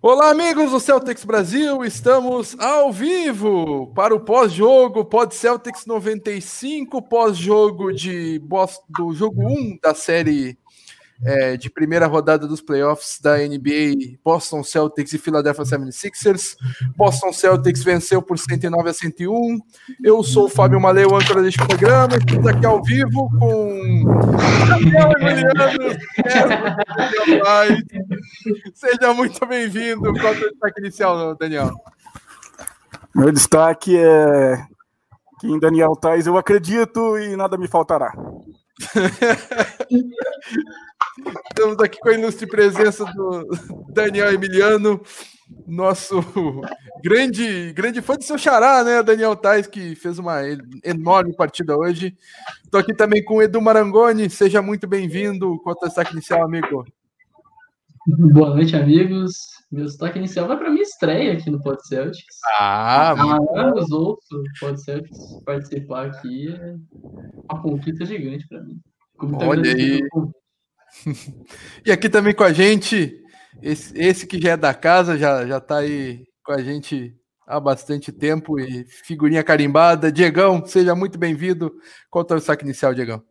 Olá, amigos do Celtics Brasil, estamos ao vivo para o pós-jogo Pod Celtics 95, pós-jogo de do jogo 1 da série é, de primeira rodada dos playoffs da NBA, Boston Celtics e Philadelphia 76ers. Boston Celtics venceu por 109 a 101. Eu sou o Fábio Maleu, âncora deste programa. Estamos aqui ao vivo com Daniel Emiliano. Seja muito bem-vindo. Qual é o destaque inicial, Daniel? Meu destaque é que em Daniel Tais eu acredito e nada me faltará. Estamos aqui com a ilustre presença do Daniel Emiliano, nosso grande, grande fã de seu xará, né? Daniel Tais, que fez uma enorme partida hoje. Estou aqui também com o Edu Marangoni, seja muito bem-vindo. Qual é o destaque inicial, amigo? Boa noite, amigos. Meu destaque inicial vai para minha estreia aqui no Pod Celtics. Ah, Há anos ouço o Pod Celtics participar aqui é uma conquista gigante para mim. Olha aí. E aqui também com a gente, esse, esse que já é da casa, já, já tá aí com a gente há bastante tempo e figurinha carimbada. Diegão, seja muito bem-vindo. Qual o saque inicial, Diegão?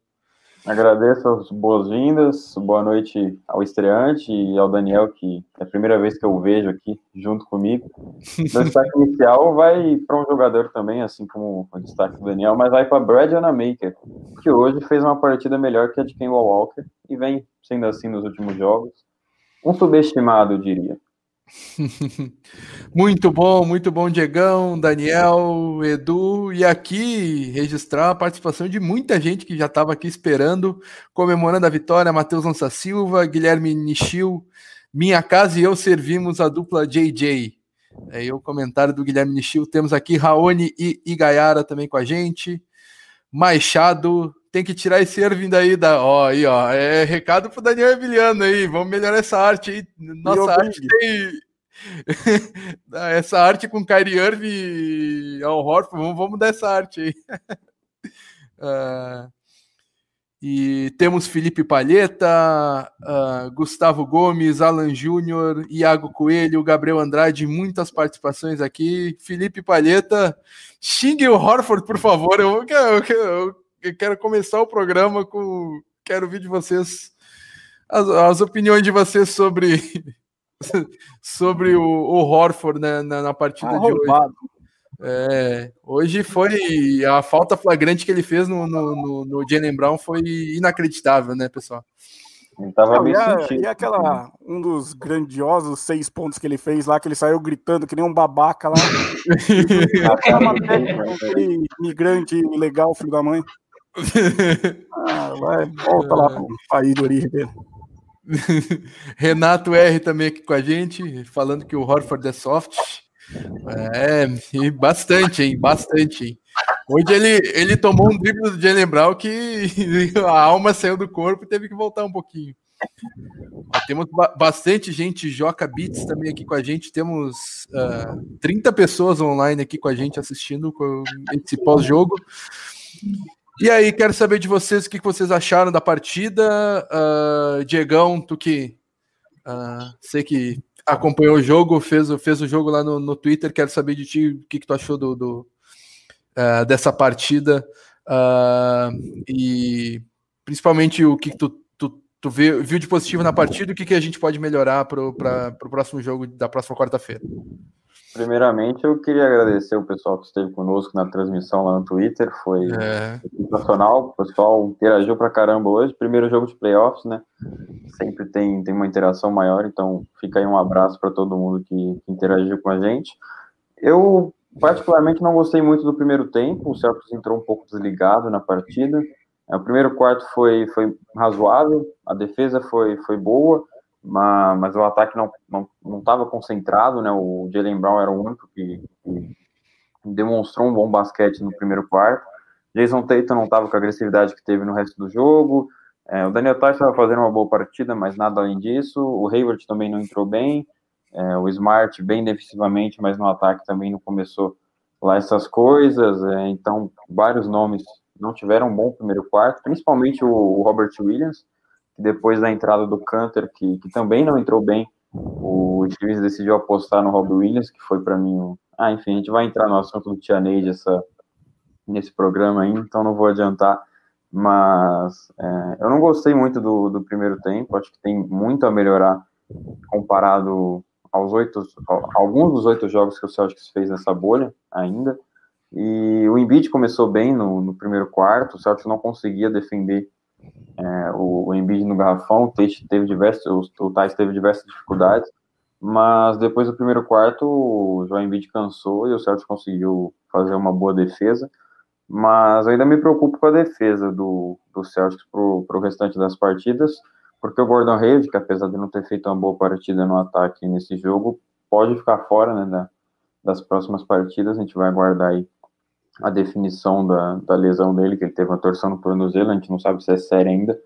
Agradeço as boas-vindas, boa noite ao estreante e ao Daniel, que é a primeira vez que eu vejo aqui junto comigo. O destaque inicial vai para um jogador também, assim como o destaque do Daniel, mas vai para Brad Anamaker, que hoje fez uma partida melhor que a de Ken Walker e vem sendo assim nos últimos jogos. Um subestimado, eu diria. muito bom, muito bom, Diegão, Daniel, Edu, e aqui registrar a participação de muita gente que já estava aqui esperando, comemorando a vitória, Matheus Lança Silva, Guilherme Nishil, Minha Casa e eu servimos a dupla JJ. Aí o comentário do Guilherme Nishil, temos aqui Raoni e Igaiara também com a gente, Machado, tem que tirar esse Irving daí da. Ó, aí, ó. É recado pro Daniel Emiliano aí. Vamos melhorar essa arte aí. Nossa arte tem. essa arte com Kyrie Irving ao Horford. Vamos, vamos dar essa arte aí. uh, e temos Felipe Palheta, uh, Gustavo Gomes, Alan Júnior, Iago Coelho, Gabriel Andrade, muitas participações aqui. Felipe Palheta, xingue o Horford, por favor. Eu, eu, eu, eu quero começar o programa com. Quero ouvir de vocês as, as opiniões de vocês sobre sobre o, o Horford né, na, na partida ah, de hoje. É, hoje foi a falta flagrante que ele fez no, no, no, no Jalen Brown foi inacreditável, né, pessoal? Tava Não, e, a, e, aquela um dos grandiosos seis pontos que ele fez lá, que ele saiu gritando que nem um babaca lá. aquele imigrante legal, filho da mãe. Ah, vai, volta lá pro país de origem dele. Renato R também aqui com a gente, falando que o Horford é soft. É, e bastante, hein? Bastante, hein? Hoje ele, ele tomou um drible do Jalen Brown que a alma saiu do corpo e teve que voltar um pouquinho. Temos bastante gente, Joca Beats também aqui com a gente. Temos uh, ah, 30 pessoas online aqui com a gente assistindo esse pós-jogo. E aí, quero saber de vocês o que vocês acharam da partida. Uh, Diegão, tu que uh, sei que acompanhou o jogo, fez, fez o jogo lá no, no Twitter, quero saber de ti o que, que tu achou do, do uh, dessa partida e principalmente o que, que tu, tu, tu viu, viu de positivo na partida e o que, que a gente pode melhorar para o próximo jogo da próxima quarta-feira. Primeiramente, eu queria agradecer o pessoal que esteve conosco na transmissão lá no Twitter. Foi é. sensacional. O pessoal interagiu pra caramba hoje. Primeiro jogo de playoffs, né? Sempre tem, tem uma interação maior. Então, fica aí um abraço para todo mundo que, que, interagiu com a gente. Eu, particularmente, não gostei muito do primeiro tempo. O Celtics entrou um pouco desligado na partida. É, o primeiro quarto foi, foi razoável. A defesa foi, foi boa mas, mas o ataque não não não estava concentrado, né? O Jalen Brown era o único que, que, demonstrou um bom basquete no primeiro quarto. Jason Tatum não estava com a agressividade que teve no resto do jogo. É, o Daniel Tice estava fazendo uma boa partida, mas nada além disso. O Hayward também não entrou bem. É, o Smart bem defensivamente, mas no ataque também não começou lá essas coisas. É, então, vários nomes não tiveram um bom primeiro quarto, principalmente o, o Robert Williams depois da entrada do Canter, que, que também não entrou bem, o Chiefs decidiu apostar no Rob Williams, que foi para mim. Ah, enfim, a gente vai entrar no assunto do Tia Neide essa, nesse programa aí, então não vou adiantar. Mas é, eu não gostei muito do, do primeiro tempo, acho que tem muito a melhorar comparado aos oito, alguns dos oito jogos que o Celtics fez nessa bolha ainda. E o Embiid começou bem no, no primeiro quarto, o Celtics não conseguia defender é, o, o Embiid no garrafão, o Tate teve diversos, o, o teve diversas dificuldades, mas depois do primeiro quarto o João Embiid cansou e o Celtics conseguiu fazer uma boa defesa, mas ainda me preocupo com a defesa do, do Celtics para o restante das partidas, porque o Gordon Hayward, que apesar de não ter feito uma boa partida no ataque nesse jogo, pode ficar fora né, da, das próximas partidas. A gente vai aguardar aí a definição da, da lesão dele, que ele teve uma torção no tornozelo, a gente não sabe se é séria ainda,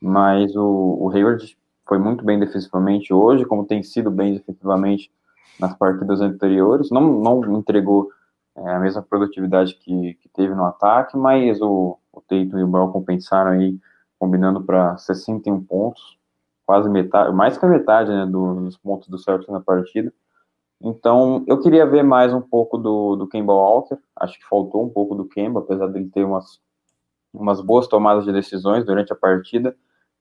mas o, o Hayward foi muito bem defensivamente hoje, como tem sido bem defensivamente nas partidas anteriores, não, não entregou é, a mesma produtividade que, que teve no ataque, mas o, o Tatum e o Brown compensaram aí combinando para 61 pontos, quase metade, mais que a metade né, dos pontos do Celtics na partida. Então, eu queria ver mais um pouco do, do Kemba Walker, acho que faltou um pouco do Kemba, apesar dele ter umas, umas boas tomadas de decisões durante a partida,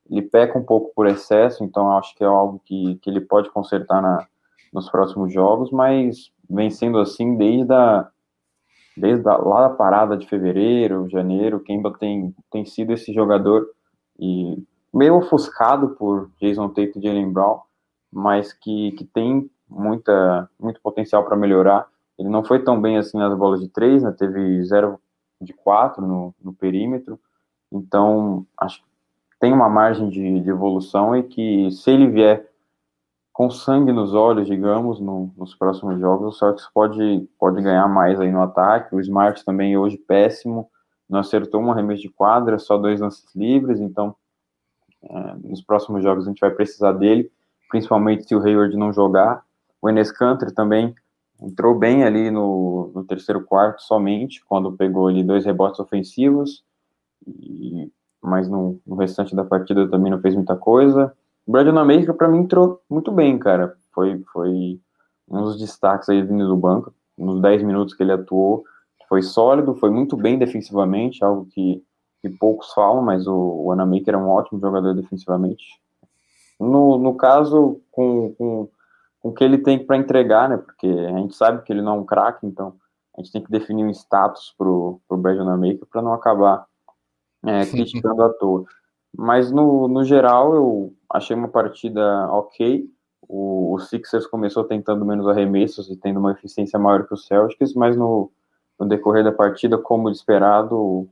ele peca um pouco por excesso, então acho que é algo que, que ele pode consertar na, nos próximos jogos, mas vem sendo assim desde a, desde a, lá da parada de fevereiro, janeiro, Kemba tem, tem sido esse jogador e meio ofuscado por Jason Tate e Jalen Brown, mas que, que tem muita, muito potencial para melhorar. Ele não foi tão bem assim nas bolas de três, né? teve 0 de 4 no, no perímetro, então acho que tem uma margem de, de, evolução e que se ele vier com sangue nos olhos, digamos, no, nos próximos jogos, o Celtics pode, pode ganhar mais aí no ataque. O Smart também hoje péssimo, não acertou um arremesso de quadra, só dois lances livres, então é, nos próximos jogos a gente vai precisar dele, principalmente se o Hayward não jogar. O Enes Kanter também entrou bem ali no, no, terceiro quarto somente, quando pegou ali dois rebotes ofensivos, e, mas no, no, restante da partida também não fez muita coisa. O Brandon America, para mim, entrou muito bem, cara. Foi, foi um dos destaques aí vindo do banco, nos 10 minutos que ele atuou, foi sólido, foi muito bem defensivamente, algo que, que poucos falam, mas o, o Anamaker é um ótimo jogador defensivamente. No, no caso, com, com o que ele tem para entregar, né? Porque a gente sabe que ele não é um craque, então a gente tem que definir um status pro, pro Brandon Anamaker para não acabar é, criticando à toa. Mas no, no geral, eu achei uma partida ok. O, o Sixers começou tentando menos arremessos e tendo uma eficiência maior que o Celtics, mas no, no decorrer da partida, como esperado, o,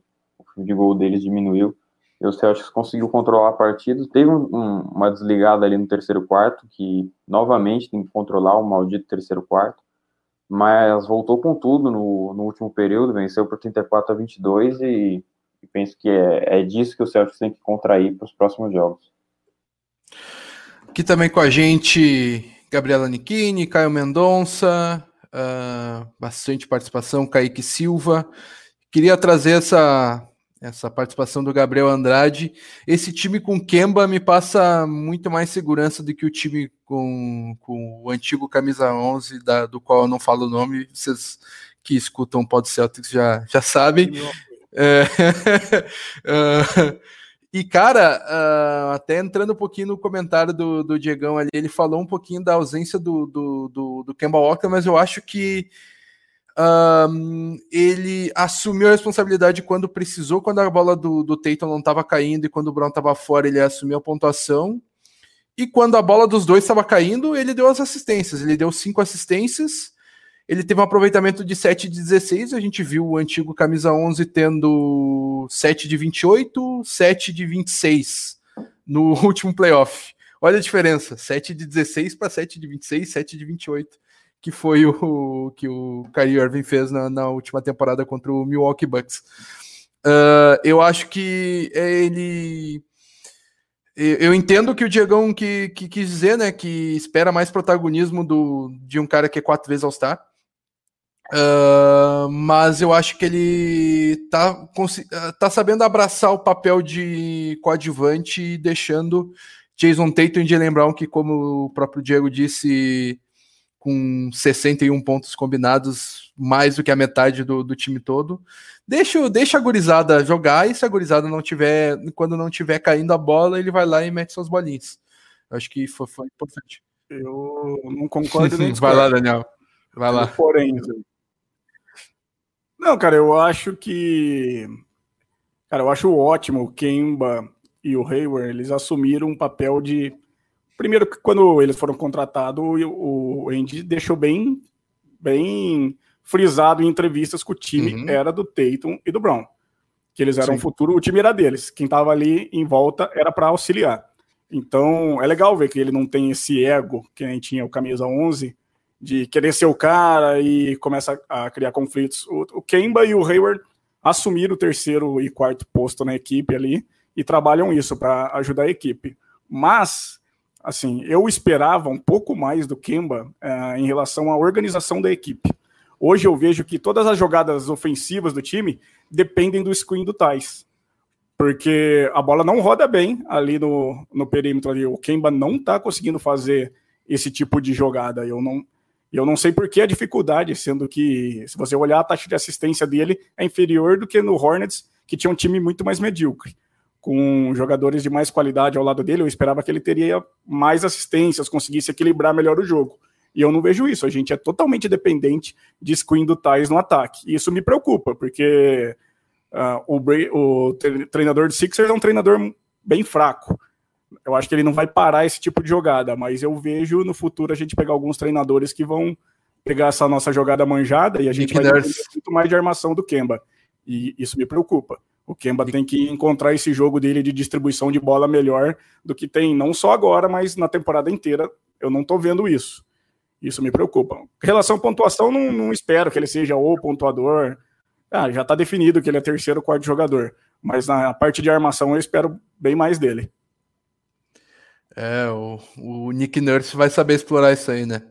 o de gol deles diminuiu e o Celtics conseguiu controlar a partida. Teve um, um, uma desligada ali no terceiro quarto, que novamente tem que controlar o maldito terceiro quarto, mas voltou com tudo no, no último período, venceu por 34 a 22 e, e penso que é, é disso que o Celtics tem que contrair para os próximos jogos. Aqui também com a gente, Gabriela Nichini, Caio Mendonça, uh, bastante participação, Kaique Silva. Queria trazer essa, essa participação do Gabriel Andrade. Esse time com Kemba me passa muito mais segurança do que o time com, com o antigo camisa 11, da, do qual eu não falo o nome. Vocês que escutam o Pod Celtics já, já sabem. É, uh, E, cara, uh, até entrando um pouquinho no comentário do, do Diegão ali, ele falou um pouquinho da ausência do, do, do, do Kemba Walker, mas eu acho que um, ele assumiu a responsabilidade quando precisou, quando a bola do, do Tatum não estava caindo e quando o Brown estava fora, ele assumiu a pontuação. E quando a bola dos dois estava caindo, ele deu as assistências. Ele deu cinco assistências ele teve um aproveitamento de 7 de 16, a gente viu o antigo camisa 11 tendo 7 de 28, 7 de 26 no último playoff. Olha a diferença, 7 de 16 para 7 de 26, 7 de 28, que foi o que o Kyrie Irving fez na, na última temporada contra o Milwaukee Bucks. Uh, eu acho que ele eu entendo que o Diegão que, que quis dizer, né, que espera mais protagonismo do, de um cara que é quatro vezes All-Star. Uh, mas eu acho que ele tá, tá sabendo abraçar o papel de coadjuvante e deixando Jason Tatum e Jalen Brown, que, como o próprio Diego disse, com 61 pontos combinados, mais do que a metade do, do time todo. Deixa, deixa a gurizada jogar e se a gurizada não tiver, quando não tiver caindo a bola, ele vai lá e mete suas bolinhas. Acho que foi, foi importante. Eu não concordo nem Vai lá, Daniel. Vai lá. Porém, não, cara, eu acho que. Cara, eu acho ótimo o Kemba e o Hayward, eles assumiram um papel de Primeiro, quando eles foram contratados, o Andy deixou bem, bem frisado em entrevistas que o time uhum. era do Tatum e do Brown. Que eles eram Sim. o futuro, o time era deles. Quem estava ali em volta era para auxiliar. Então, é legal ver que ele não tem esse ego que nem tinha o camisa 11 de querer ser o cara e começa a criar conflitos. O, o Kemba e o Hayward assumiram o terceiro e quarto posto na equipe ali e trabalham isso para ajudar a equipe. Mas assim, eu esperava um pouco mais do Kemba uh, em relação à organização da equipe. Hoje eu vejo que todas as jogadas ofensivas do time dependem do screen do Tais. Porque a bola não roda bem ali no, no perímetro ali. O Kemba não está conseguindo fazer esse tipo de jogada. Eu não, eu não sei por que a dificuldade, sendo que, se você olhar a taxa de assistência dele, é inferior do que no Hornets, que tinha um time muito mais medíocre com jogadores de mais qualidade ao lado dele, eu esperava que ele teria mais assistências, conseguisse equilibrar melhor o jogo. E eu não vejo isso. A gente é totalmente dependente de screen do Thais no ataque. E isso me preocupa, porque uh, o, o treinador de Sixers é um treinador bem fraco. Eu acho que ele não vai parar esse tipo de jogada, mas eu vejo no futuro a gente pegar alguns treinadores que vão pegar essa nossa jogada manjada e a gente Nick vai ter muito mais de armação do Kemba. E isso me preocupa. O Kemba tem que encontrar esse jogo dele de distribuição de bola melhor do que tem, não só agora, mas na temporada inteira. Eu não estou vendo isso. Isso me preocupa. Em relação à pontuação, não, não espero que ele seja o pontuador. Ah, já está definido que ele é terceiro ou quarto jogador. Mas na parte de armação eu espero bem mais dele. É, o, o Nick Nurse vai saber explorar isso aí, né?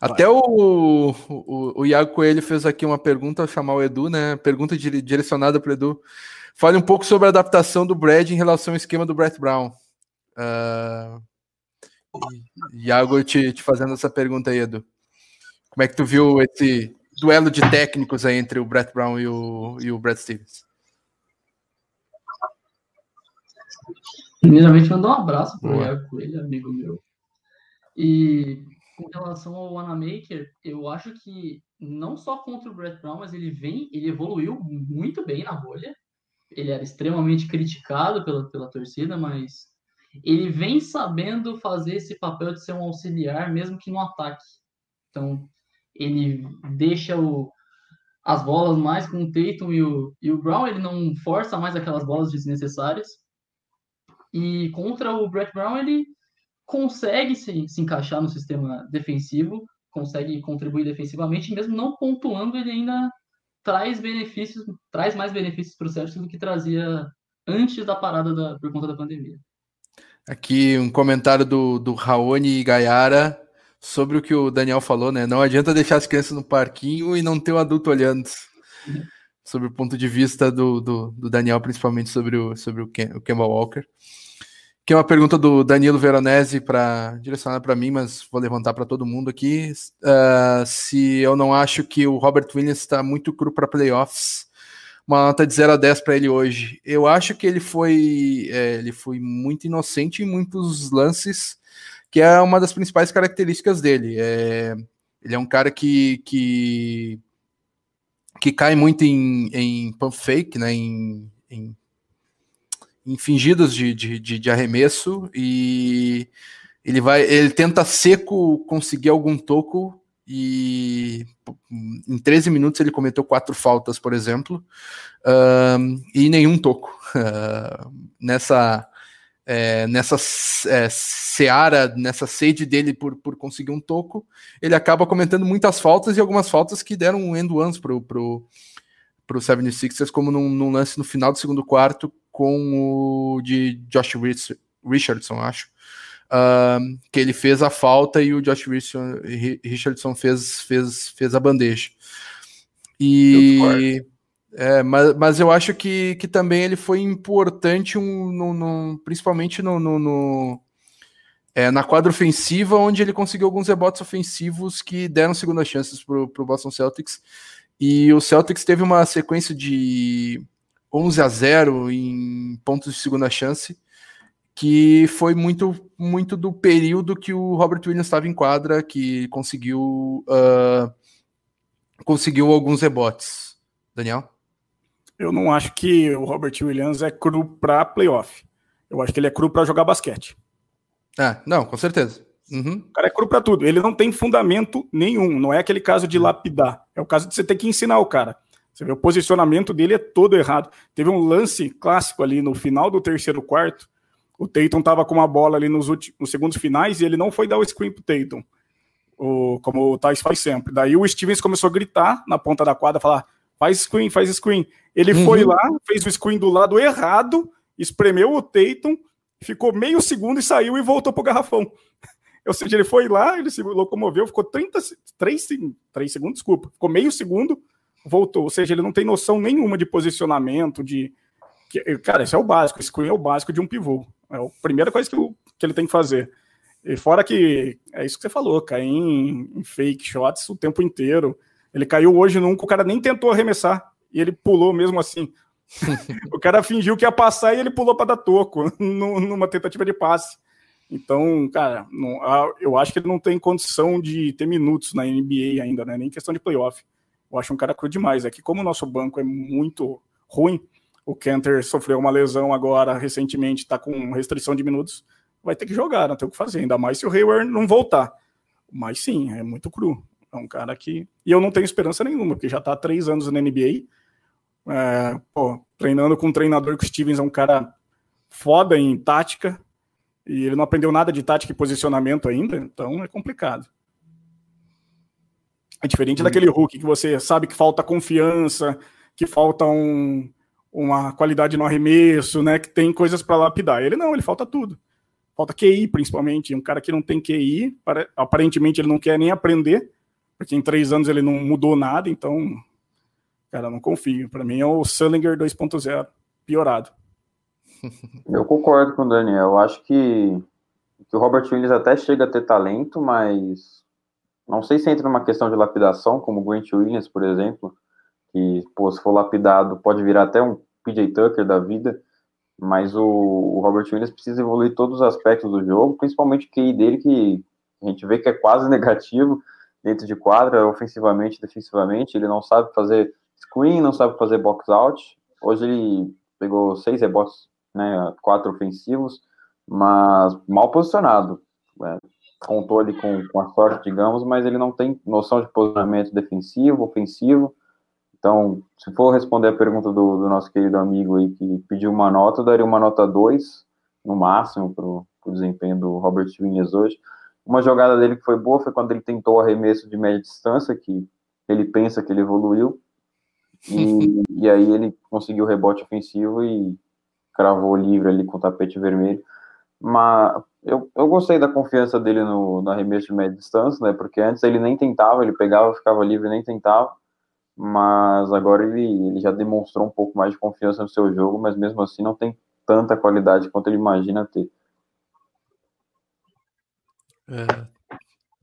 Até o, o, o Iago Coelho fez aqui uma pergunta, chamar o Edu, né? Pergunta direcionada para o Edu. Fale um pouco sobre a adaptação do Brad em relação ao esquema do Brett Brown. Uh, Iago, te, te fazendo essa pergunta aí, Edu. Como é que tu viu esse duelo de técnicos aí entre o Brett Brown e o, e o Brad Stevens? Primeiramente, mandar um abraço para o Iago Coelho, amigo meu. E com relação ao Wanamaker, eu acho que não só contra o Brett Brown, mas ele vem, ele evoluiu muito bem na bolha ele era extremamente criticado pela, pela torcida, mas ele vem sabendo fazer esse papel de ser um auxiliar, mesmo que no ataque. Então, ele deixa o, as bolas mais com o Tatum e o, e o Brown, ele não força mais aquelas bolas desnecessárias. E contra o Brett Brown, ele consegue se, se encaixar no sistema defensivo, consegue contribuir defensivamente, mesmo não pontuando, ele ainda traz benefícios, traz mais benefícios para o Celtics do que trazia antes da parada da, por conta da pandemia. Aqui um comentário do, do Raoni Gaiara sobre o que o Daniel falou, né? Não adianta deixar as crianças no parquinho e não ter um adulto olhando. Sobre o ponto de vista do, do, do Daniel, principalmente sobre o, sobre o, Ken, o Kemba Walker. Que é uma pergunta do Danilo Veronese para direcionar para mim, mas vou levantar para todo mundo aqui. Uh, se eu não acho que o Robert Williams está muito cru para playoffs, uma nota de 0 a 10 para ele hoje. Eu acho que ele foi, é, ele foi muito inocente em muitos lances, que é uma das principais características dele. É, ele é um cara que, que, que cai muito em, em pump fake, né, em em fingidos de, de, de, arremesso e ele vai, ele tenta seco conseguir algum toco e em 13 minutos ele cometeu quatro faltas, por exemplo, e nenhum toco. Uh, nessa é, nessa é, seara, nessa sede dele por, por conseguir um toco, ele acaba cometendo muitas faltas e algumas faltas que deram um end-ones pro, pro, pro 76ers, como num, num lance no final do segundo quarto, com o de Josh Richardson, acho. Uh, que ele fez a falta e o Josh Richardson fez, fez, fez a bandeja. E é, mas, mas eu acho que, que também ele foi importante, um, no, no principalmente no, no, no, é, na quadra ofensiva, onde ele conseguiu alguns rebotes ofensivos que deram segundas chances para o Boston Celtics. E o Celtics teve uma sequência de 11 a 0 em pontos de segunda chance, que foi muito, muito do período que o Robert Williams estava em quadra, que conseguiu, uh, conseguiu alguns rebotes. Daniel? Eu não acho que o Robert Williams é cru para playoff. Eu acho que ele é cru para jogar basquete. É, não, com certeza. Uhum. O cara é cru para tudo. Ele não tem fundamento nenhum. Não é aquele caso de lapidar. É o caso de você ter que ensinar o cara. Você vê, o posicionamento dele é todo errado. Teve um lance clássico ali no final do terceiro quarto. O Tatum tava com uma bola ali nos, últimos, nos segundos finais e ele não foi dar o screen pro Tatum. O, como o Thais faz sempre. Daí o Stevens começou a gritar na ponta da quadra, falar: faz screen, faz screen. Ele uhum. foi lá, fez o screen do lado errado, espremeu o Tatum, ficou meio segundo e saiu e voltou pro garrafão. Ou seja, ele foi lá, ele se locomoveu, ficou 30, 3, 3 segundos, desculpa, ficou meio segundo, voltou. Ou seja, ele não tem noção nenhuma de posicionamento, de. Cara, isso é o básico, screen é o básico de um pivô. É a primeira coisa que, que ele tem que fazer. E fora que é isso que você falou, cair em, em fake shots o tempo inteiro. Ele caiu hoje num que o cara nem tentou arremessar e ele pulou mesmo assim. o cara fingiu que ia passar e ele pulou para dar toco numa tentativa de passe. Então, cara, não, eu acho que ele não tem condição de ter minutos na NBA ainda, né? Nem questão de playoff. Eu acho um cara cru demais. É que como o nosso banco é muito ruim, o Kenter sofreu uma lesão agora recentemente, está com restrição de minutos, vai ter que jogar, não tem o que fazer, ainda mais se o Hayward não voltar. Mas sim, é muito cru. É um cara que. E eu não tenho esperança nenhuma, porque já está há três anos na NBA. É, pô, treinando com um treinador que o Stevens é um cara foda em tática, e ele não aprendeu nada de tática e posicionamento ainda, então é complicado. É diferente hum. daquele Hulk que você sabe que falta confiança, que falta um, uma qualidade no arremesso, né? Que tem coisas para lapidar. Ele não, ele falta tudo. Falta QI, principalmente. Um cara que não tem QI, aparentemente ele não quer nem aprender, porque em três anos ele não mudou nada, então, cara, não confio. Para mim é o Sullinger 2.0, piorado. Eu concordo com o Daniel. Eu acho que, que o Robert Williams até chega a ter talento, mas não sei se entra numa questão de lapidação, como o Grant Williams, por exemplo, que, pô, se for lapidado, pode virar até um PJ Tucker da vida, mas o, o Robert Williams precisa evoluir todos os aspectos do jogo, principalmente o QI dele, que a gente vê que é quase negativo, dentro de quadra, ofensivamente, defensivamente. Ele não sabe fazer screen, não sabe fazer box out. Hoje ele pegou seis rebotes, né, quatro ofensivos, mas mal posicionado. É, contou ali com, com a sorte, digamos, mas ele não tem noção de posicionamento defensivo, ofensivo. Então, se for responder a pergunta do, do nosso querido amigo aí que pediu uma nota, eu daria uma nota 2, no máximo, para o desempenho do Robert Williams hoje. Uma jogada dele que foi boa foi quando ele tentou o arremesso de média distância, que ele pensa que ele evoluiu, e, e aí ele conseguiu o rebote ofensivo e cravou livre ali com o tapete vermelho. Mas eu, eu gostei da confiança dele no, no arremesso de média distância, né? Porque antes ele nem tentava, ele pegava, ficava livre nem tentava. Mas agora ele, ele já demonstrou um pouco mais de confiança no seu jogo, mas mesmo assim não tem tanta qualidade quanto ele imagina ter. É.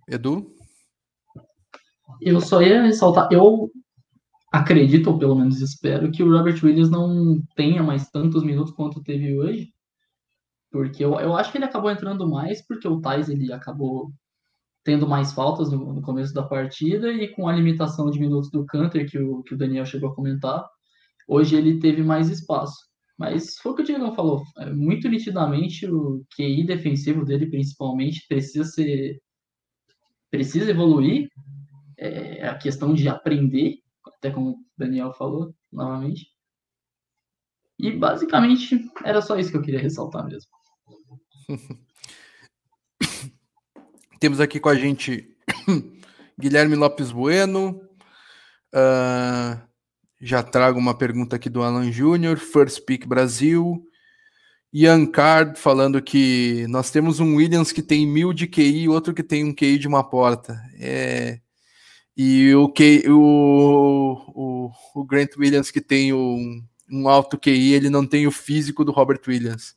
Edu? Eu só ia ressaltar, eu acredito, ou pelo menos espero, que o Robert Williams não tenha mais tantos minutos quanto teve hoje. Porque eu, eu acho que ele acabou entrando mais porque o Thais ele acabou tendo mais faltas no, no, começo da partida e com a limitação de minutos do Canter que o, que o Daniel chegou a comentar, hoje ele teve mais espaço. Mas foi o que o Diego falou, é, muito nitidamente o QI defensivo dele, principalmente, precisa ser. precisa evoluir. É a questão de aprender, até como o Daniel falou novamente. E basicamente era só isso que eu queria ressaltar mesmo. Temos aqui com a gente Guilherme Lopes Bueno. Uh, já trago uma pergunta aqui do Alan Júnior, First Pick Brasil. Ian Card falando que nós temos um Williams que tem mil de QI e outro que tem um QI de uma porta. É... E o, QI, o, o, o Grant Williams que tem um, um alto QI, ele não tem o físico do Robert Williams.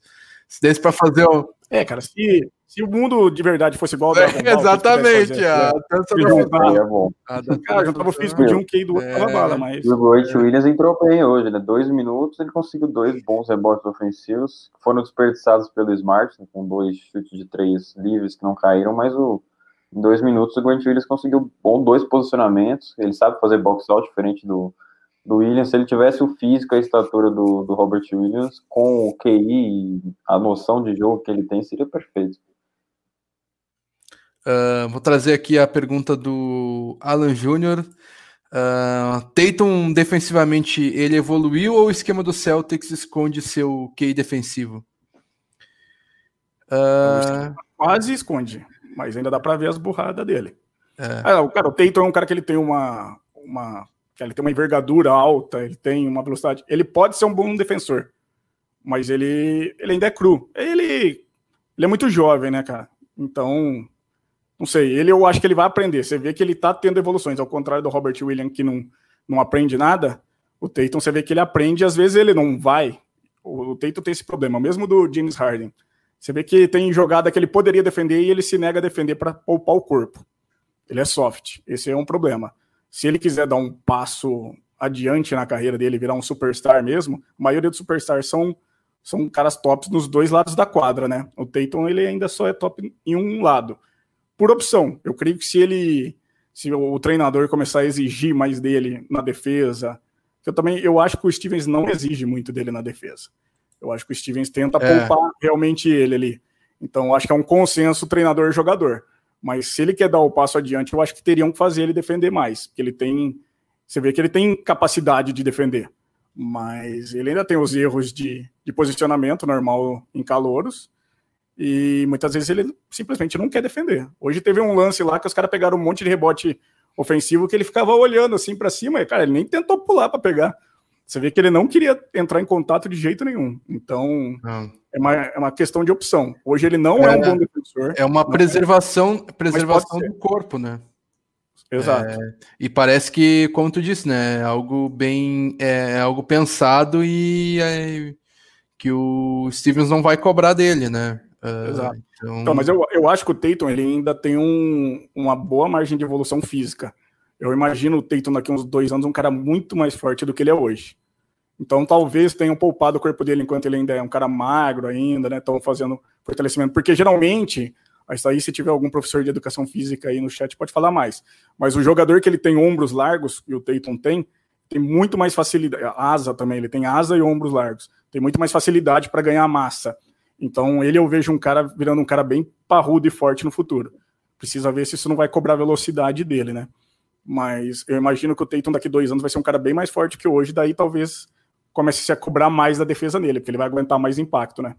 Se desse para fazer o... É, cara, se, Se o mundo de verdade fosse igual ao Dragon Ball, Exatamente. A dança do é bom. Cara, juntava o físico de um que do outro é... bala, mas. E o Roy Williams entrou bem hoje, né? Dois minutos, ele conseguiu dois bons rebotes ofensivos, que foram desperdiçados pelo Smart, né? com dois chutes de três livres que não caíram, mas o, em dois minutos o Grant Williams conseguiu bom dois posicionamentos. Ele sabe fazer box out diferente do, do Williams. Se ele tivesse o físico, a estatura do, do Robert Williams, com o QI e a noção de jogo que ele tem, seria perfeito. Uh, vou trazer aqui a pergunta do Alan Júnior. Uh, Tatum, defensivamente, ele evoluiu ou o esquema do Celtics esconde seu QI defensivo? Uh... Quase esconde, mas ainda dá para ver as burradas dele. É. Ah, cara, o Tatum é um cara que ele tem uma, uma, ele tem uma envergadura alta, ele tem uma velocidade. Ele pode ser um bom defensor, mas ele, ele ainda é cru. Ele, ele é muito jovem, né, cara? Então, não sei, ele eu acho que ele vai aprender. Você vê que ele tá tendo evoluções, ao contrário do Robert Williams, que não, não aprende nada. O Tatum, você vê que ele aprende, às vezes ele não vai. O, o Tatum tem esse problema, mesmo do James Harden. Você vê que tem jogada que ele poderia defender e ele se nega a defender para poupar o corpo. Ele é soft. Esse é um problema. Se ele quiser dar um passo adiante na carreira dele, virar um superstar mesmo, a maioria dos superstars são, são caras tops nos dois lados da quadra, né? O Tatum, ele ainda só é top em um lado por opção. Eu creio que se ele, se o treinador começar a exigir mais dele na defesa, eu também, eu acho que o Stevens não exige muito dele na defesa. Eu acho que o Stevens tenta é. poupar realmente ele ali. Então, eu acho que é um consenso treinador-jogador. Mas se ele quer dar o passo adiante, eu acho que teriam que fazer ele defender mais, porque ele tem, você vê que ele tem capacidade de defender, mas ele ainda tem os erros de, de posicionamento normal em calouros e muitas vezes ele simplesmente não quer defender. Hoje teve um lance lá que os caras pegaram um monte de rebote ofensivo que ele ficava olhando assim para cima, e cara, ele nem tentou pular para pegar. Você vê que ele não queria entrar em contato de jeito nenhum. Então, ah. é, uma, é uma questão de opção. Hoje ele não é, é um bom defensor. É uma preservação, é, preservação do corpo, né? Exato. É, e parece que, como tu disse, né, é algo bem, é, é algo pensado e é, que o Stevens não vai cobrar dele, né? Uh, Exato. Então... então... mas eu, eu acho que o Tatum ele ainda tem um, uma boa margem de evolução física. Eu imagino o Tatum daqui uns dois anos um cara muito mais forte do que ele é hoje. Então talvez tenham poupado o corpo dele enquanto ele ainda é um cara magro ainda, né? Estão fazendo fortalecimento. Porque geralmente, isso aí se tiver algum professor de educação física aí no chat pode falar mais. Mas o jogador que ele tem ombros largos, e o Tatum tem, tem muito mais facilidade. Asa também, ele tem asa e ombros largos. Tem muito mais facilidade para ganhar massa. Então, ele eu vejo um cara virando um cara bem parrudo e forte no futuro. Precisa ver se isso não vai cobrar a velocidade dele, né? Mas eu imagino que o Tatum daqui dois anos vai ser um cara bem mais forte que hoje, daí talvez comece a cobrar mais da defesa dele, porque ele vai aguentar mais impacto, né?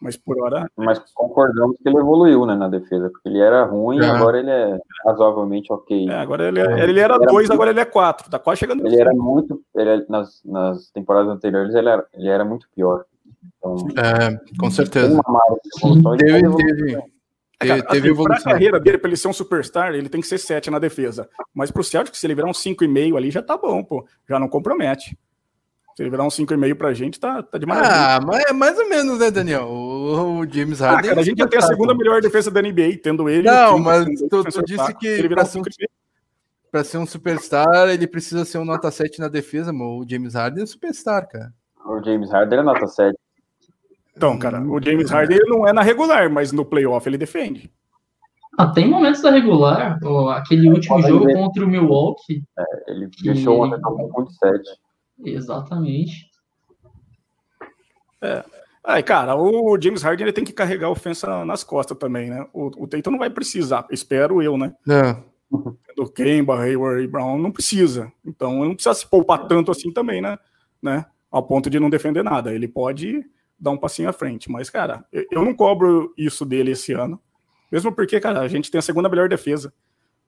Mas por hora. Mas concordamos que ele evoluiu, né, na defesa, porque ele era ruim, é. agora ele é razoavelmente ok. É, agora ele, é, ele era dois, agora ele é quatro, tá quase chegando. Ele era muito. Ele, nas, nas temporadas anteriores ele era, ele era muito pior. Então, é, com certeza. Teve, teve, teve, teve evolução. Para a carreira dele, para ele ser um superstar, ele tem que ser 7 na defesa. Mas para o Celtic, se ele virar um 5,5 ali, já tá bom, pô. Já não compromete. Se ele virar um 5,5 pra gente, tá, tá de maravilha. Ah, mas é mais ou menos, né, Daniel? O, o James Harden. Ah, cara, a gente já tem a segunda melhor defesa da NBA, tendo ele. Não, mas tu, tu disse que ele virar um pra ser um superstar, ele precisa ser um nota 7 na defesa, mas o James Harden é superstar, cara. O James Harden é nota 7. Então, cara, o James Harden não é na regular, mas no playoff ele defende. Ah, tem momentos da regular, ó, aquele último jogo ver. contra o Milwaukee. É, ele que... deixou ontem com ponto 7. Exatamente. É. Aí, cara, o James Harden ele tem que carregar a ofensa nas costas também, né? O, o Tatum não vai precisar, espero eu, né? É. Do Kemba, Hayward e Brown não precisa. Então, não precisa se poupar tanto assim também, né? né? Ao ponto de não defender nada. Ele pode dar um passinho à frente. Mas, cara, eu não cobro isso dele esse ano. Mesmo porque, cara, a gente tem a segunda melhor defesa.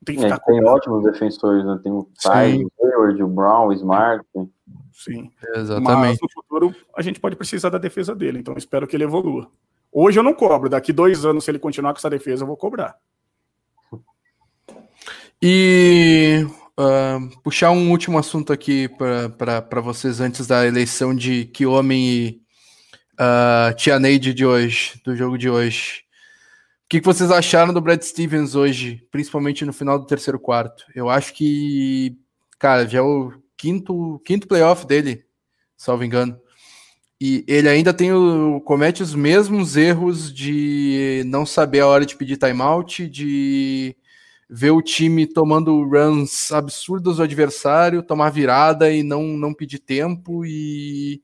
Tem, que é, tem ótimos defensores, né? Tem o Ty, o Hayward, o Brown, o Smart. Sim. Exatamente. Mas no futuro a gente pode precisar da defesa dele, então espero que ele evolua. Hoje eu não cobro, daqui dois anos, se ele continuar com essa defesa, eu vou cobrar. E uh, puxar um último assunto aqui para vocês antes da eleição de que homem e uh, Tia Neide de hoje, do jogo de hoje. que, que vocês acharam do Brad Stevens hoje, principalmente no final do terceiro quarto? Eu acho que, cara, já é o quinto, quinto playoff dele, salvo engano. E ele ainda tem o, comete os mesmos erros de não saber a hora de pedir timeout, de ver o time tomando runs absurdos do adversário, tomar virada e não, não pedir tempo. E,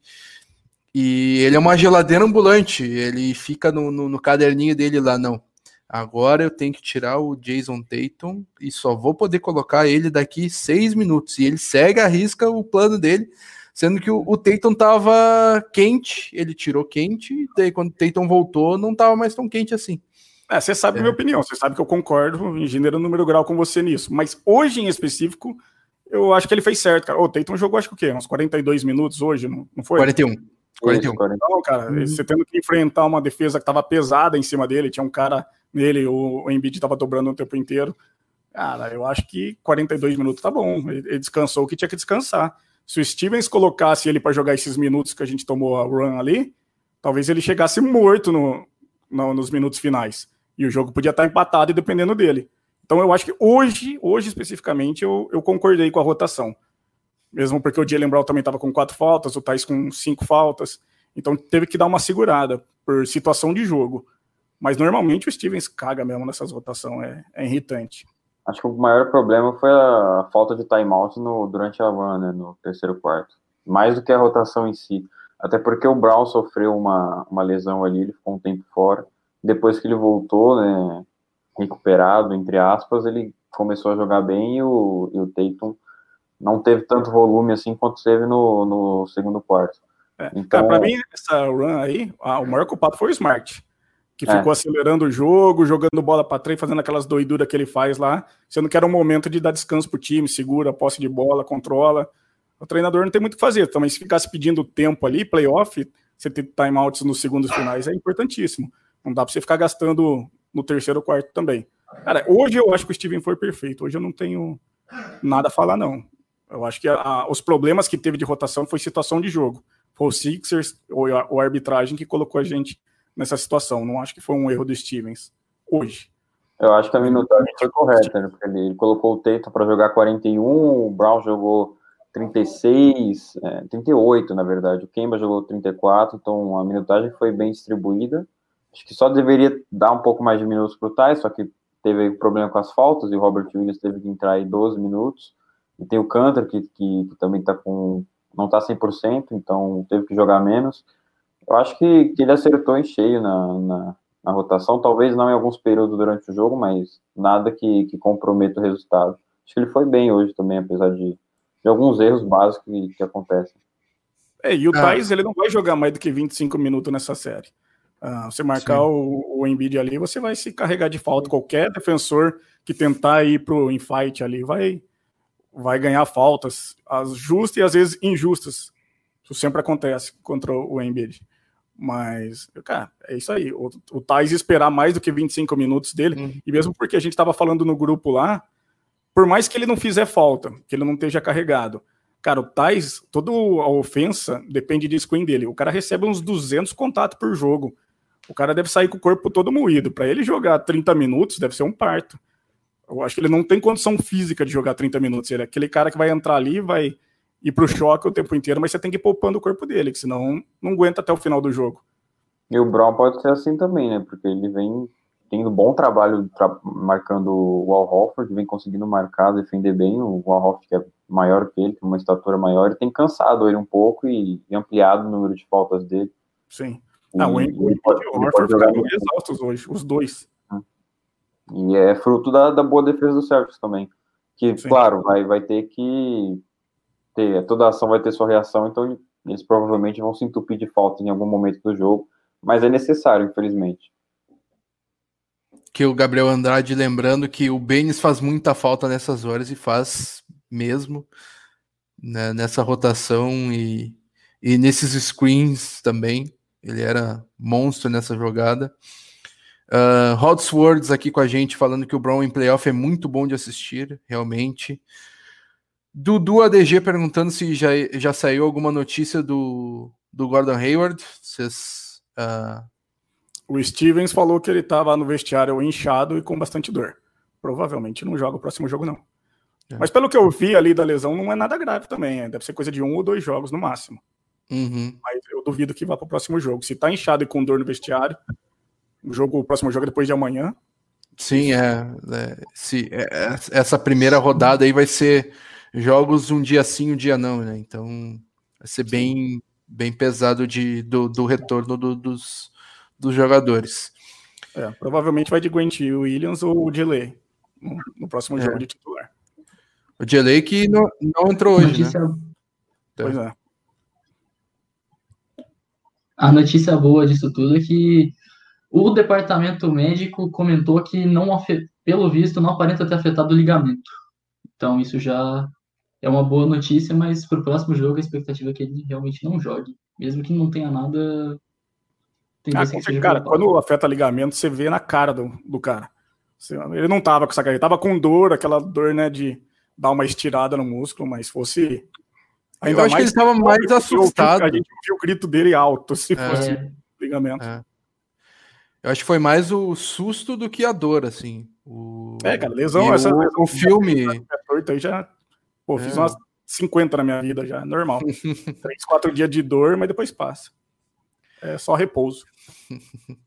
e ele é uma geladeira ambulante, ele fica no, no, no caderninho dele lá, não. Agora eu tenho que tirar o Jason Tatum e só vou poder colocar ele daqui seis minutos. E ele segue a risca o plano dele, sendo que o, o Tatum tava quente, ele tirou quente, e daí quando o Tatum voltou, não tava mais tão quente assim. É, você sabe é. a minha opinião, você sabe que eu concordo em gênero número grau com você nisso. Mas hoje em específico, eu acho que ele fez certo, cara. O Tatum jogou acho que o quê? Uns 42 minutos hoje, não, não foi? 41. 41. Então, cara, você tendo que enfrentar uma defesa que tava pesada em cima dele, tinha um cara nele, o, o Embiid tava dobrando o tempo inteiro. Cara, eu acho que 42 minutos tá bom. Ele, ele descansou o que tinha que descansar. Se o Stevens colocasse ele para jogar esses minutos que a gente tomou a run ali, talvez ele chegasse morto no, no, nos minutos finais. E o jogo podia estar empatado dependendo dele. Então eu acho que hoje, hoje especificamente, eu, eu concordei com a rotação. Mesmo porque o Jalen Brown também estava com quatro faltas, o Thais com cinco faltas. Então teve que dar uma segurada por situação de jogo. Mas normalmente o Stevens caga mesmo nessas rotações, é, é irritante. Acho que o maior problema foi a falta de timeout no, durante a run, né, no terceiro quarto. Mais do que a rotação em si. Até porque o Brown sofreu uma, uma lesão ali, ele ficou um tempo fora depois que ele voltou, né, recuperado, entre aspas, ele começou a jogar bem e o, e o Tatum não teve tanto volume assim quanto teve no, no segundo quarto. É, então, para mim, essa run aí, o maior culpado foi o Smart, que é. ficou acelerando o jogo, jogando bola para trás, fazendo aquelas doiduras que ele faz lá, sendo que era um momento de dar descanso pro time, segura a posse de bola, controla. O treinador não tem muito o que fazer, também se ficasse pedindo tempo ali, playoff, você ter timeouts nos segundos finais é importantíssimo. Não dá para você ficar gastando no terceiro quarto também. Cara, hoje eu acho que o Steven foi perfeito. Hoje eu não tenho nada a falar, não. Eu acho que a, a, os problemas que teve de rotação foi situação de jogo. Foi o Sixers ou a, ou arbitragem que colocou a gente nessa situação. Não acho que foi um erro do Stevens hoje. Eu acho que a minutagem foi correta, né? Porque ele, colocou o Tatum para jogar 41, o Brown jogou 36, é, 38, na verdade. O Kemba jogou 34, então a minutagem foi bem distribuída. Acho que só deveria dar um pouco mais de minutos para o Thais, só que teve problema com as faltas e o Robert Williams teve que entrar aí 12 minutos. E tem o Cantor, que, que, que também tá com, não está 100%, então teve que jogar menos. Eu acho que, que ele acertou em cheio na, na, na, rotação, talvez não em alguns períodos durante o jogo, mas nada que, que comprometa o resultado. Acho que ele foi bem hoje também, apesar de, de alguns erros básicos que, que acontecem. É, e o ah. Thais, ele não vai jogar mais do que 25 minutos nessa série. Uh, você marcar o, o Embiid ali, você vai se carregar de falta. Qualquer defensor que tentar ir pro infight ali vai, vai ganhar faltas, as justas e às vezes injustas. Isso sempre acontece contra o Embiid. Mas, cara, é isso aí. O, o Thais esperar mais do que 25 minutos dele, uhum. e mesmo porque a gente estava falando no grupo lá, por mais que ele não fizer falta, que ele não esteja carregado, cara, o Thais, toda a ofensa depende de screen dele. O cara recebe uns 200 contatos por jogo. O cara deve sair com o corpo todo moído. Para ele jogar 30 minutos, deve ser um parto. Eu acho que ele não tem condição física de jogar 30 minutos. Ele é aquele cara que vai entrar ali, vai ir pro choque o tempo inteiro, mas você tem que ir poupando o corpo dele, que senão não aguenta até o final do jogo. E o Brown pode ser assim também, né? Porque ele vem tendo bom trabalho tra marcando o Al Hofford, vem conseguindo marcar, defender bem. O Al Hofford, que é maior que ele, tem uma estatura maior, ele tem cansado ele um pouco e, e ampliado o número de faltas dele. Sim. Não, o Embiid e o Horford ficaram exaustos hoje, os dois. E é fruto da, da boa defesa do Celtics também. Que, Sim. claro, vai, vai ter que ter, toda ação vai ter sua reação, então eles provavelmente vão se entupir de falta em algum momento do jogo, mas é necessário, infelizmente. Que o Gabriel Andrade lembrando que o Benes faz muita falta nessas horas e faz mesmo né, nessa rotação e, e nesses screens também. Ele era monstro nessa jogada. Uh, Rod Swords aqui com a gente falando que o Brown em playoff é muito bom de assistir, realmente. Dudu ADG perguntando se já, já saiu alguma notícia do, do Gordon Hayward. Uh... O Stevens falou que ele estava no vestiário inchado e com bastante dor. Provavelmente não joga o próximo jogo, não. É. Mas pelo que eu vi ali da lesão, não é nada grave também. Deve ser coisa de um ou dois jogos no máximo. Uhum. Mas eu duvido que vá para o próximo jogo. Se tá inchado e com dor no vestiário, o, jogo, o próximo jogo é depois de amanhã. Sim, é, é, se, é, essa primeira rodada aí vai ser jogos um dia sim, um dia não, né? Então vai ser bem, bem pesado de, do, do retorno do, dos, dos jogadores. É, provavelmente vai de Gwent Williams ou o Delay no, no próximo jogo é. de titular. O Delay que não, não entrou hoje, né? Pois é. A notícia boa disso tudo é que o departamento médico comentou que não pelo visto não aparenta ter afetado o ligamento. Então isso já é uma boa notícia, mas para o próximo jogo a expectativa é que ele realmente não jogue, mesmo que não tenha nada. Ah, cara, quando afeta ligamento, você vê na cara do, do cara. Ele não tava com essa cara, ele tava com dor, aquela dor, né, de dar uma estirada no músculo, mas fosse Ainda eu acho mais que ele estava mais assustado. A gente viu o grito dele alto, se é. fosse ligamento. É. Eu acho que foi mais o susto do que a dor, assim. O... É, cara, lesão. Essa, o, lesão, o filme. Aí já, pô, fiz é. umas 50 na minha vida já, normal. Três, quatro dias de dor, mas depois passa. É só repouso.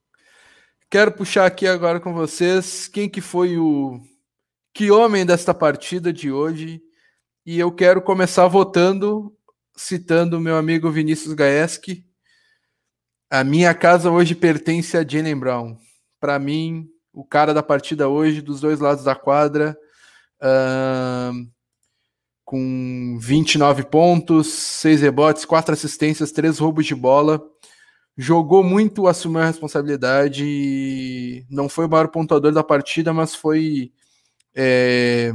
Quero puxar aqui agora com vocês quem que foi o que homem desta partida de hoje e eu quero começar votando, citando o meu amigo Vinícius Gaeski. A minha casa hoje pertence a Jalen Brown. Para mim, o cara da partida hoje, dos dois lados da quadra, uh, com 29 pontos, 6 rebotes, 4 assistências, 3 roubos de bola. Jogou muito, assumiu a responsabilidade. Não foi o maior pontuador da partida, mas foi. É,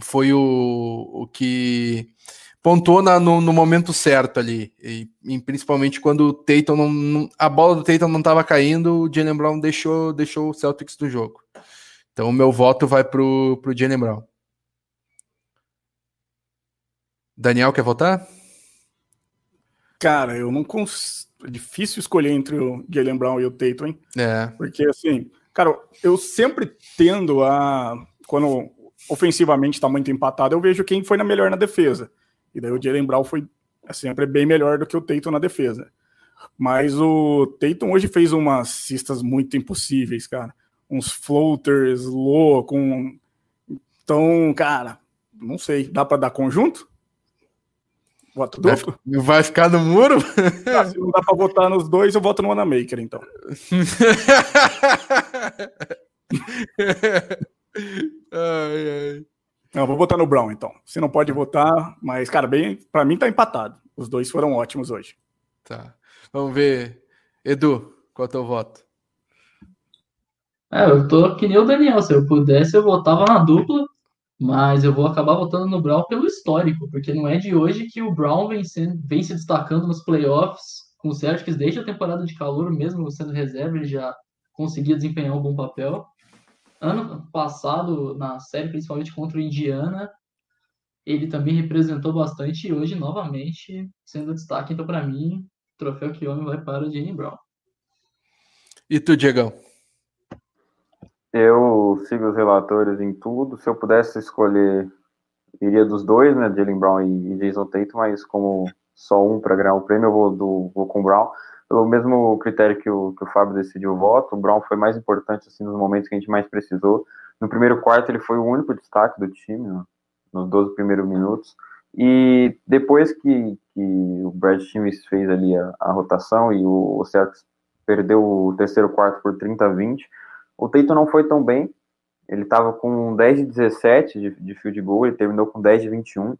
foi o, o que pontuou na, no, no, momento certo ali. E, e principalmente quando o Tatum não, não, a bola do Tatum não estava caindo, o Jalen Brown deixou, deixou o Celtics do jogo. Então o meu voto vai pro, pro Jalen Brown. Daniel, quer votar? Cara, eu não consigo. É difícil escolher entre o Jalen Brown e o Tatum, hein? É. Porque, assim, cara, eu sempre tendo a. Quando ofensivamente está muito empatado, eu vejo quem foi na melhor na defesa. E daí o Jalen Brown foi é sempre bem melhor do que o Tatum na defesa. Mas o Tatum hoje fez umas cistas muito impossíveis, cara. Uns floaters loucos. Um... Então, cara, não sei. Dá para dar conjunto? Voto duplo? Vai, vai ficar no muro? Ah, se não dá para votar nos dois, eu voto no Wanamaker, então. ai, ai. Não, vou votar no Brown, então. Você não pode votar, mas, cara, bem, para mim tá empatado. Os dois foram ótimos hoje. Tá. Vamos ver. Edu, qual é o teu voto? É, eu tô que nem o Daniel. Se eu pudesse, eu votava na dupla, mas eu vou acabar votando no Brown pelo histórico, porque não é de hoje que o Brown vem, sendo, vem se destacando nos playoffs com o Celtics desde a temporada de calor, mesmo sendo reserva, ele já conseguia desempenhar um bom papel ano passado, na série, principalmente contra o Indiana, ele também representou bastante e hoje, novamente, sendo destaque. Então, para mim, o troféu que homem vai para o Jenny Brown. E tu, Diegão? Eu sigo os relatores em tudo. Se eu pudesse escolher, iria dos dois, né? Jalen Brown e Jason Tatum, mas como só um para ganhar o prêmio, eu vou, do, vou com o Brown pelo mesmo critério que o, que o Fábio decidiu o voto, o Brown foi mais importante assim, nos momentos que a gente mais precisou. No primeiro quarto, ele foi o único destaque do time, né, nos 12 primeiros minutos. E depois que, que o Brad Stevens fez ali a, a rotação e o, o perdeu o terceiro quarto por 30 a 20, o Tatum não foi tão bem. Ele estava com 10 de 17 de, de field goal, ele terminou com 10 de 21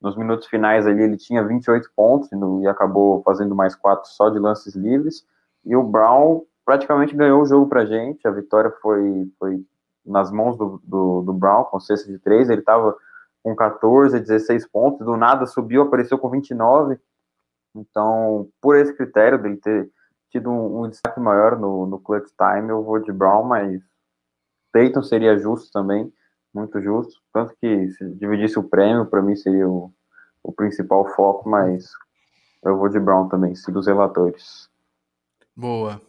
nos minutos finais ali ele tinha 28 pontos e acabou fazendo mais quatro só de lances livres. E o Brown praticamente ganhou o jogo para gente. A vitória foi, foi nas mãos do, do, do Brown, com cesta de três. Ele estava com 14, 16 pontos. Do nada subiu, apareceu com 29. Então, por esse critério dele ter tido um, um destaque maior no, no clutch time, eu vou de Brown, mas Peyton seria justo também muito justo. Tanto que se dividisse o prêmio, para mim seria o, o principal foco, mas eu vou de Brown também, sigo os relatores. Boa.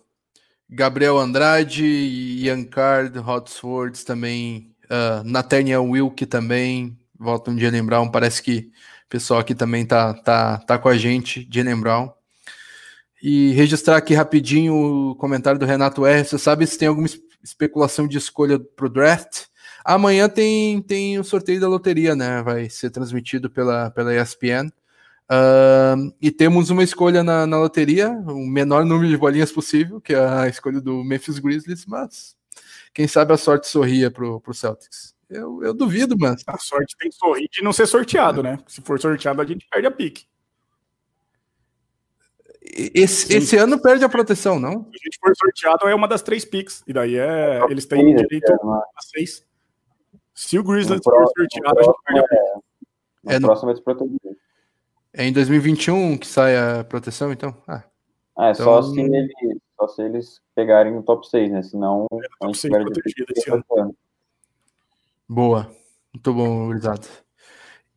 Gabriel Andrade, Ian Card, Hot Swords também, uh, Nathaniel Wilk também, voltam de Jalen Brown, parece que o pessoal aqui também tá, tá, tá com a gente, Jalen Brown. E registrar aqui rapidinho o comentário do Renato R. Você sabe se tem alguma especulação de escolha para o draft? Amanhã tem, tem o sorteio da loteria, né? Vai ser transmitido pela, pela ESPN. Uh, e temos uma escolha na, na, loteria, o menor número de bolinhas possível, que é a escolha do Memphis Grizzlies, mas quem sabe a sorte sorria pro, pro Celtics. Eu, eu duvido, mas. A sorte tem que sorrir de não ser sorteado, né? Se for sorteado, a gente perde a pique. Esse, esse ano perde a proteção, não? Se a gente for sorteado, é uma das três picks. E daí é, eles têm direito a seis. Se o Grizzlies for sorteado, a gente perde. É, no próximo é desprotegido. É em 2021 que sai a proteção, então? Ah, é, então... só, se ele, só se eles pegarem o top 6, né? Senão é, a gente perde esse ano. Boa. Muito bom, Gurizada.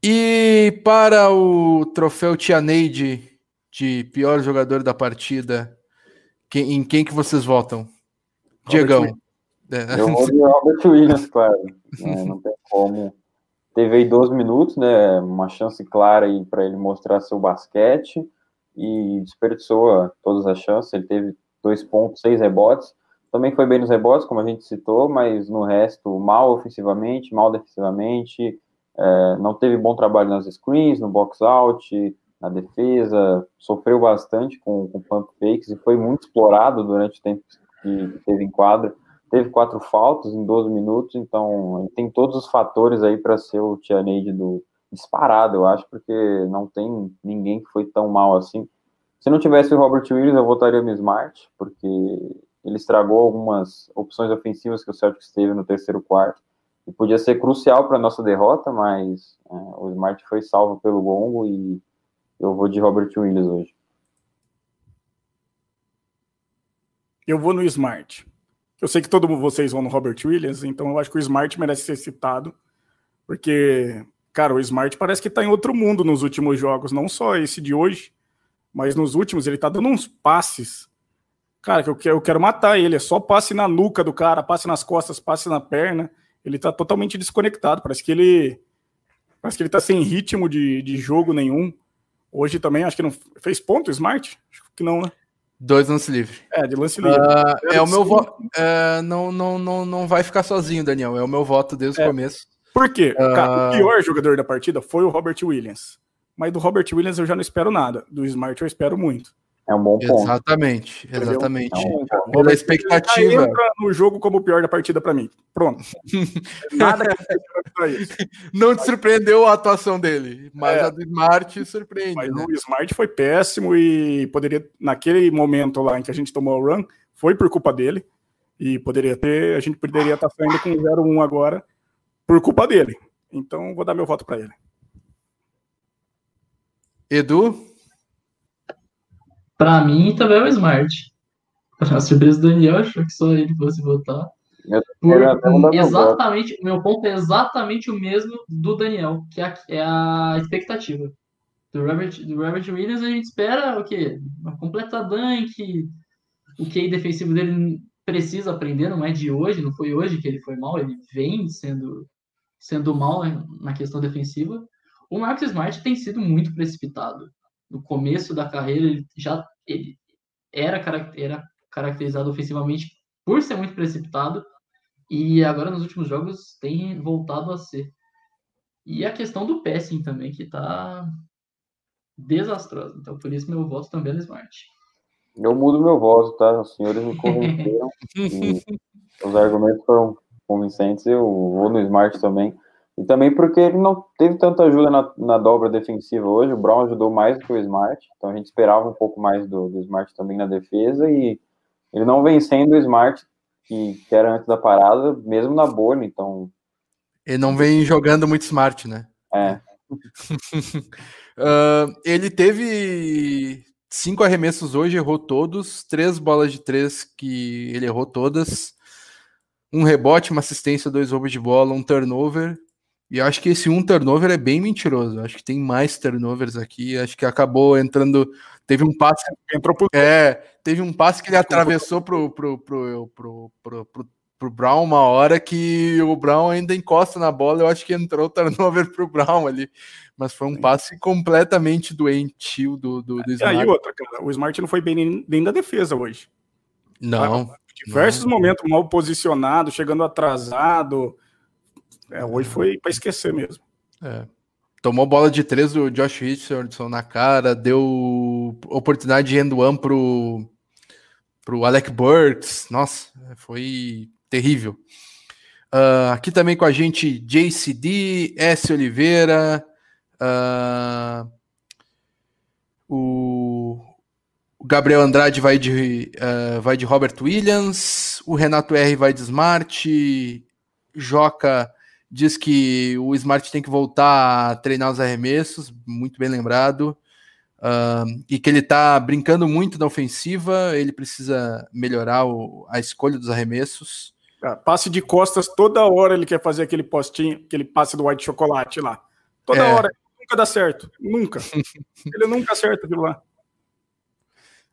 E para o troféu Tia Neide de pior jogador da partida, quem, em quem que vocês votam? Robert Diegão. É. Eu vou de Robert Williams, claro. É, não tem como. Teve aí 12 minutos, né, uma chance clara aí para ele mostrar seu basquete e desperdiçou todas as chances, ele teve dois pontos, seis rebotes, também foi bem nos rebotes, como a gente citou, mas no resto, mal ofensivamente, mal defensivamente, é, não teve bom trabalho nas screens, no box out, na defesa, sofreu bastante com, com pump fakes e foi muito explorado durante o tempo que teve em quadra teve quatro faltas em 12 minutos, então tem todos os fatores aí para ser o Tianeide do disparado, eu acho, porque não tem ninguém que foi tão mal assim. Se não tivesse o Robert Williams, eu votaria no Smart, porque ele estragou algumas opções ofensivas que o Celtics teve no terceiro quarto, e podia ser crucial para nossa derrota, mas é, o Smart foi salvo pelo gongo e eu vou de Robert Williams hoje. Eu vou no Smart. Eu sei que todos vocês vão no Robert Williams, então eu acho que o Smart merece ser citado, porque, cara, o Smart parece que tá em outro mundo nos últimos jogos, não só esse de hoje, mas nos últimos ele tá dando uns passes. Cara, que eu quero, matar ele, é só passe na nuca do cara, passe nas costas, passe na perna. Ele tá totalmente desconectado, parece que ele parece que ele tá sem ritmo de, de jogo nenhum. Hoje também, acho que não fez ponto Smart? Acho que não, né? Dois lance livre. É, de lance livre. Uh, é o meu voto. Uh, não, não, não, não vai ficar sozinho, Daniel. É o meu voto desde é. o começo. Por quê? Uh... O pior jogador da partida foi o Robert Williams. Mas do Robert Williams eu já não espero nada. Do Smart eu espero muito. É um bom ponto. Exatamente, exatamente. É Pela expectativa. Entra no jogo como o pior da partida para mim. Pronto. Nada que Não te surpreendeu a atuação dele, mas é. a do Smart surpreende. Mas né? o Smart foi péssimo e poderia, naquele momento lá em que a gente tomou o run, foi por culpa dele. E poderia ter, a gente poderia estar saindo com 0-1 agora por culpa dele. Então vou dar meu voto para ele. Edu? Para mim, também é o Smart. Para surpresa do Daniel, achou que só ele fosse votar. Por, exatamente, o meu ponto é exatamente o mesmo do Daniel, que é a, é a expectativa. Do Robert, do Robert Williams, a gente espera o quê? Uma completa dunk, o QI defensivo dele precisa aprender, não é de hoje, não foi hoje que ele foi mal, ele vem sendo, sendo mal na questão defensiva. O Marcus Smart tem sido muito precipitado no começo da carreira, ele já ele era, era caracterizado ofensivamente por ser muito precipitado e agora nos últimos jogos tem voltado a ser. E a questão do passing também, que tá desastrosa. Então, por isso, meu voto também é no Smart. Eu mudo meu voto, tá? Os senhores me convenceram. os argumentos foram convincentes. Eu vou no Smart também. E também porque ele não teve tanta ajuda na, na dobra defensiva hoje. O Brown ajudou mais do que o Smart. Então a gente esperava um pouco mais do, do Smart também na defesa. E ele não vencendo o Smart, que, que era antes da parada, mesmo na bolha. Então. Ele não vem jogando muito Smart, né? É. uh, ele teve cinco arremessos hoje, errou todos. Três bolas de três que ele errou todas. Um rebote, uma assistência, dois roubos de bola, um turnover E acho que esse um turnover é bem mentiroso. Eu acho que tem mais turnovers aqui. Acho que acabou entrando. Teve um passe. Entrou pro... É, teve um passe que ele atravessou pro, pro, pro, pro, pro, pro, pro Brown uma hora que o Brown ainda encosta na bola. Eu acho que entrou turnover pro Brown ali. Mas foi um passe completamente doentio do, do, do Smart. E aí, outra, cara, o Smart não foi bem nem, nem da defesa hoje. Não. Diversos não. momentos mal posicionado, chegando atrasado é, hoje foi para esquecer mesmo. É. Tomou bola de três do Josh Richardson na cara, deu oportunidade de end one pro, pro Alec Burks. Nossa, foi terrível. Uh, aqui também com a gente JCD, S. Oliveira, uh, o Gabriel Andrade vai de, uh, vai de Robert Williams, o Renato R vai de Smart, Joca diz que o Smart tem que voltar a treinar os arremessos, muito bem lembrado, uh, e que ele está brincando muito na ofensiva, ele precisa melhorar o, a escolha dos arremessos. Ah, passe de costas, toda hora ele quer fazer aquele postinho, aquele passe do white chocolate lá. Toda é. hora, nunca dá certo, nunca. ele nunca acerta aquilo lá.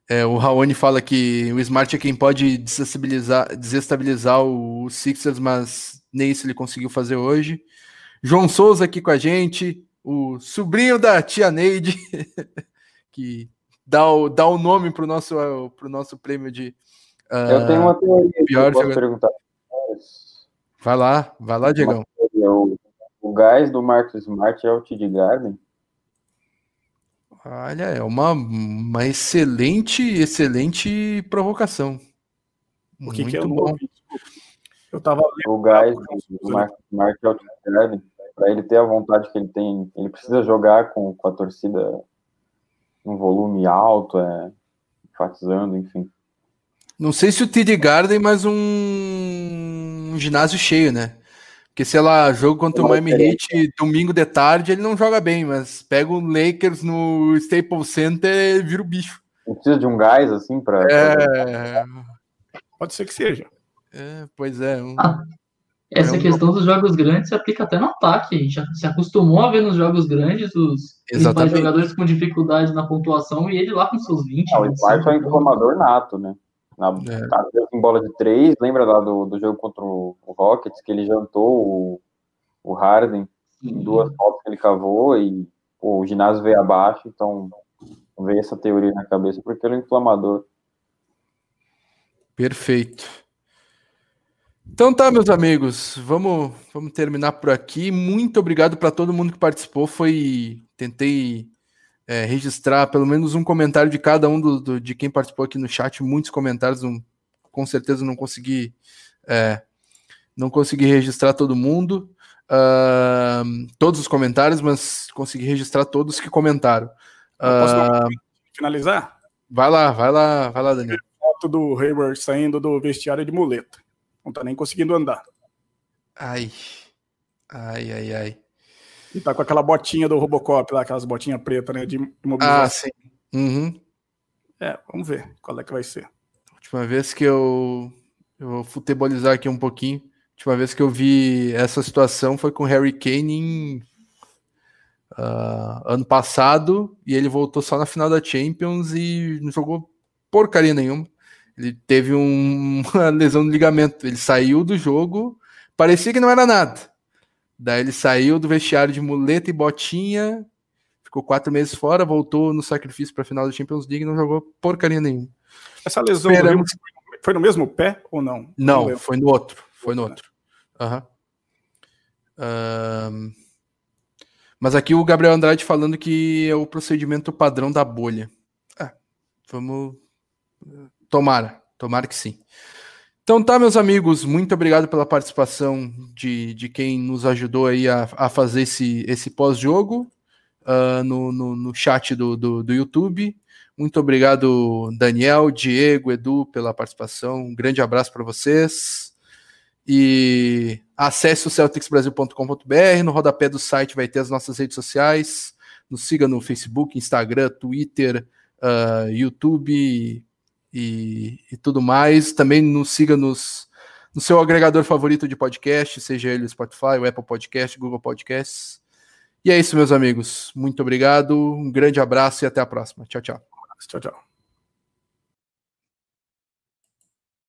É, o Raoni fala que o Smart é quem pode desestabilizar, desestabilizar o Sixers, mas nem isso ele conseguiu fazer hoje. João Souza aqui com a gente, o sobrinho da tia Neide, que dá o, dá o nome para o nosso, pro nosso prêmio de. Uh, eu tenho uma teoria pior que perguntar. Vai lá, vai lá, Diegão. O, o gás do Marcos Smart é o Tid Garden? Olha, é uma, uma excelente, excelente provocação. O que, Muito que é bom. Eu tava o gás do Mark, Mark para ele ter a vontade que ele tem, ele precisa jogar com, com a torcida um volume alto, é, enfatizando, enfim. Não sei se o TD Garden, mas um, um ginásio cheio, né? Porque, sei lá, jogo contra o Miami Heat domingo de tarde, ele não joga bem, mas pega o Lakers no Staples Center e vira o bicho. Precisa de um gás, assim, para. É... Pode ser que seja. É, pois é. Um... Ah, essa é um... questão dos jogos grandes se aplica até no ataque. A gente já se acostumou a ver nos jogos grandes os principais jogadores com dificuldade na pontuação e ele lá com seus 20. Ah, o Smart é um inflamador nato, né? Na, é. Tá em bola de três, lembra lá do, do jogo contra o, o Rockets, que ele jantou o, o Harden em duas fotos que ele cavou e pô, o ginásio veio abaixo, então veio essa teoria na cabeça, porque ele é um inflamador. Perfeito. Então tá, meus amigos, vamos, vamos terminar por aqui. Muito obrigado para todo mundo que participou. Foi tentei é, registrar pelo menos um comentário de cada um do, do, de quem participou aqui no chat. Muitos comentários, com certeza não consegui é, não consegui registrar todo mundo, uh, todos os comentários, mas consegui registrar todos que comentaram. Uh, finalizar? Vai lá, vai lá, vai lá, Daniel. Foto do Hayward saindo do vestiário de muleta. Não tá nem conseguindo andar. Ai. Ai, ai, ai. E tá com aquela botinha do Robocop lá, aquelas botinhas pretas, né? De imobilização. Ah, sim. Uhum. É, vamos ver qual é que vai ser. Última vez que eu. Eu vou futebolizar aqui um pouquinho. Última vez que eu vi essa situação foi com Harry Kane em, uh, ano passado e ele voltou só na final da Champions e não jogou porcaria nenhuma. Ele teve um, uma lesão no ligamento. Ele saiu do jogo, parecia que não era nada. Daí ele saiu do vestiário de muleta e botinha, ficou quatro meses fora, voltou no sacrifício para a final da Champions League e não jogou porcaria nenhuma. Essa lesão Esperamos... foi no mesmo pé ou não? Não, não foi no outro. Foi no outro. Uhum. Um... Mas aqui o Gabriel Andrade falando que é o procedimento padrão da bolha. Ah, vamos Tomara, tomara que sim. Então tá, meus amigos, muito obrigado pela participação de, de quem nos ajudou aí a, a fazer esse, esse pós-jogo uh, no, no, no, chat do, do, do, YouTube. Muito obrigado, Daniel, Diego, Edu, pela participação. Um grande abraço para vocês. E acesse o celticsbrasil.com.br. No rodapé do site vai ter as nossas redes sociais. Nos siga no Facebook, Instagram, Twitter, uh, YouTube e, e tudo mais. Também nos siga nos, no seu agregador favorito de podcast, seja ele o Spotify, o Apple Podcast, Google Podcasts. E é isso, meus amigos. Muito obrigado, um grande abraço e até a próxima. Tchau, tchau. Tchau, tchau.